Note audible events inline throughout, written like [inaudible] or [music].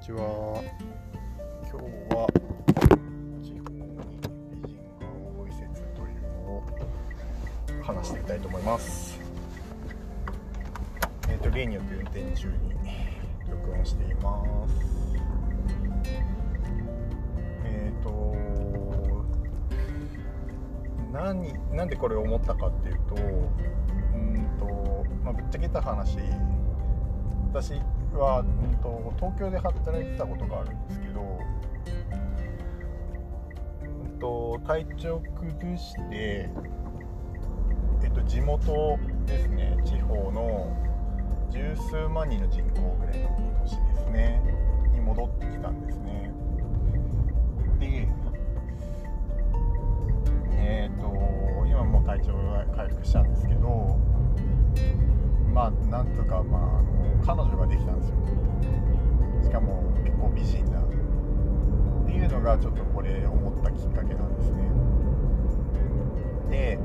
にちは。今日は地方に美人が多い説というのを話してみたいと思います。えっ、と例によって運転中に録音しています。えっ、と何なんでこれを思ったかっていうとうんと、まあ、ぶっちゃけた話。私は、うんと、東京で働いてたことがあるんですけど、うんと、体調崩して、えっと、地元ですね地方の十数万人の人口ぐらいの都市ですねに戻ってきたんですね。でえっ、と今もう体調が回復したんですけどまあなんとかまああの彼女ができたんですよ。しかも結構美人な。っていうのがちょっとこれ思ったきっかけなんですね。で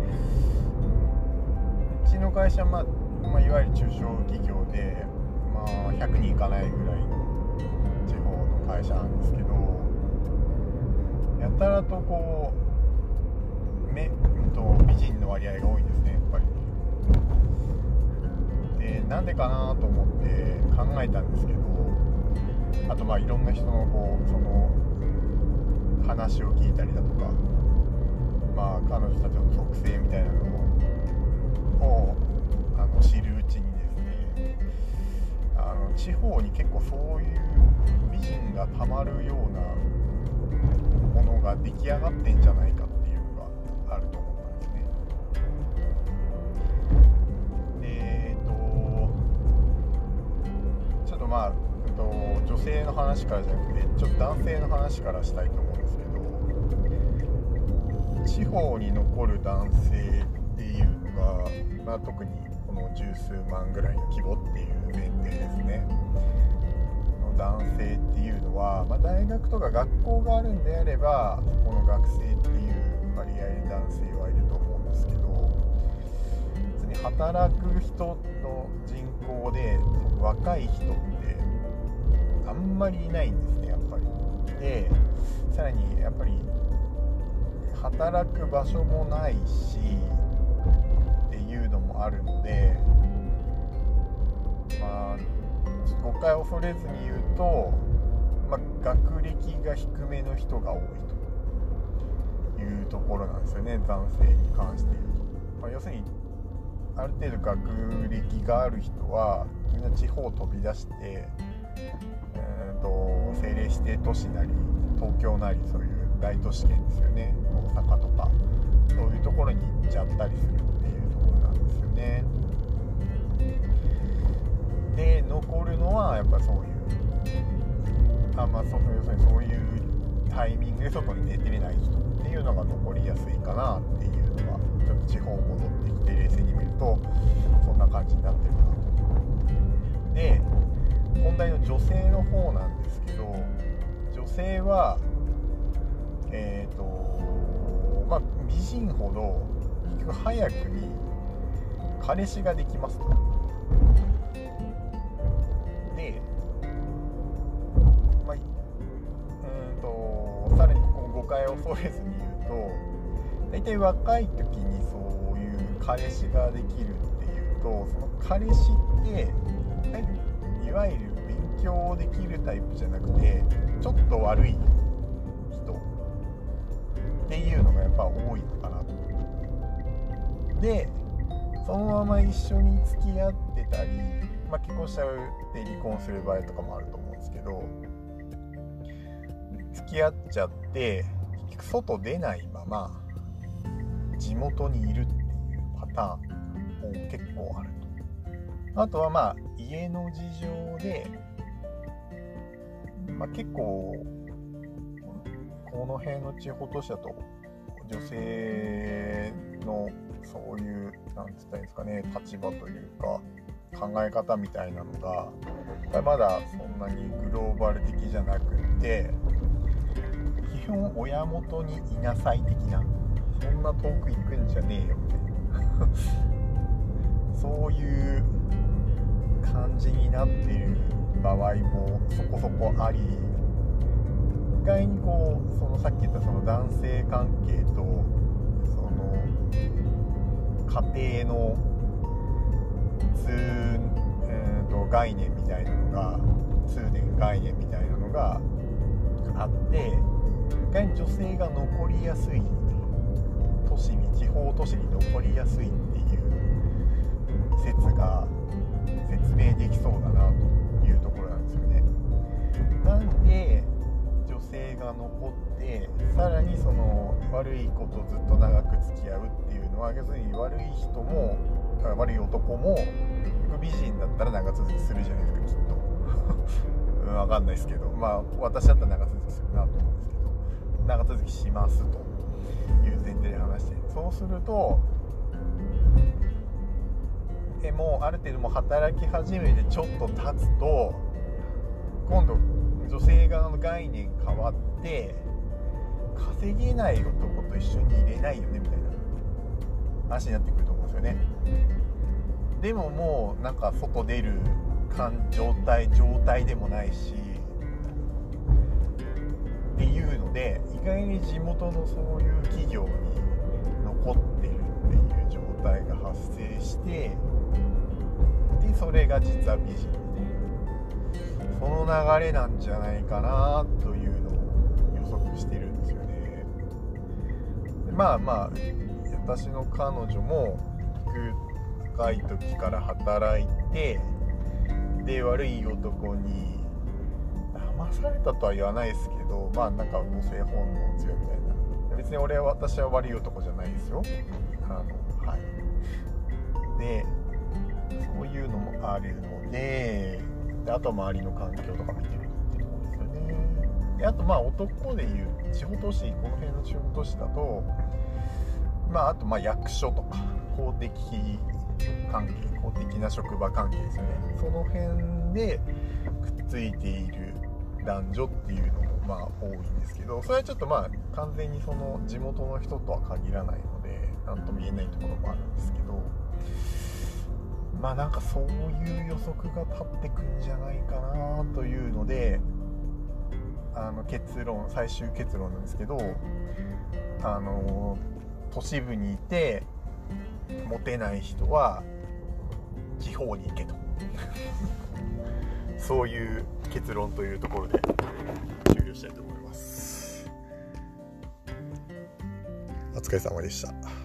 うちの会社、まあ、まあ、いわゆる中小企業で、まあ、100人いかないぐらいの地方の会社なんですけどやたらとこう目と美人の割合が多いんですね。なんでかなと思って考えたんですけどあとまあいろんな人のこうその話を聞いたりだとかまあ彼女たちの属性みたいなのをあの知るうちにですねあの地方に結構そういう美人がたまるようなものが出来上がってんじゃない話からじゃなくてちょっと男性の話からしたいと思うんですけど地方に残る男性っていうのが、まあ、特にこの十数万ぐらいの規模っていう前提ですね。の男性っていうのは、まあ、大学とか学校があるんであればそこの学生っていう割合で男性はいると思うんですけど別に働く人の人口で若い人ってんまりいないんですねやっぱり。でさらにやっぱり働く場所もないしっていうのもあるのでまあ誤解を恐れずに言うと、まあ、学歴が低めの人が多いというところなんですよね男性に関して言うと、まあ、要するにある程度学歴がある人はみんな地方を飛び出して、えーと、政令指定都市なり東京なりそういう大都市圏ですよね。大阪とか。そういうところに行っちゃったりするっていうところなんですよね。で残るのはやっぱそういうあまあそう要するにそういうタイミングで外に出てれない人っていうのが残りやすいかなっていうのはちょっと地方戻ってきて冷静に見ると方なんですけど女性はえっ、ー、とまあ美人ほど結局早くに彼氏ができますと。でまあうんとさらにここの誤解を恐れずに言うと大体若い時にそういう彼氏ができるっていうとその彼氏っていわゆる強できるタイプじゃなくてちょっと悪い人。っていうのがやっぱ多いのかなと。でそのまま一緒に付き合ってたり、まあ、結婚しちゃうって離婚する場合とかもあると思うんですけど付き合っちゃって結局外出ないまま地元にいるっていうパターンも結構あると。あとはまあ家の事情で、まあ、結構この辺の地方都市だと女性のそういう何て言ったらいいんですかね立場というか考え方みたいなのがまだそんなにグローバル的じゃなくって基本親元にいなさい的なそんな遠く行くんじゃねえよみたいな [laughs] そういう感じになってる場合もそこそこあり意外にこうそのさっき言ったその男性関係とその家庭の通、えー、と概念みたいなのが通念概念みたいなのがあって意外に女性が残りやすい都市に地方都市に残りやすいっていう説が説明できそうだなと。いうところなですよね。なんで女性が残ってさらにその悪い子とずっと長く付き合うっていうのは要するに悪い人も悪い男も美人だったら長続きするじゃないですかきっと。うん、分かんないですけどまあ私だったら長続きするなと思うんですけど長続きしますという前提で話してそうするとえもうある程度も働き始めてちょっと経つと今度女性側の概念変わって稼げない男と一緒に入れないよねみたいな話になってくると思うんですよね。でももうなんか外出る状態状態でもないしっていうので意外に地元のそういう企業に残ってるっていう状態が発生してでそれが実は美人でその流れなんじゃないかなというのを予測してるんですよね。まあまあ私の彼女も若い時から働いてで悪い男に騙されたとは言わないですけどまあなんか母性本能強いみたいな別に俺は私は悪い男じゃないですよ。あのはい。でそういうのもあるのでであと周りの環境とか見てるってとこですよね。であとまあ男でいう地方都市この辺の地方都市だとまああとまあ役所とか公的関係公的な職場関係ですよね。その辺でくっついている男女っていうのもまあ多いんですけどそれはちょっとまあ完全にその地元の人とは限らないので何とも言えないところもあるんですけどまあなんかそういう予測が立ってくんじゃないかなというのであの結論最終結論なんですけどあの都市部にいてモテない人は地方に行けと。[laughs] そういう結論というところで終了したいと思います。お疲れ様でした。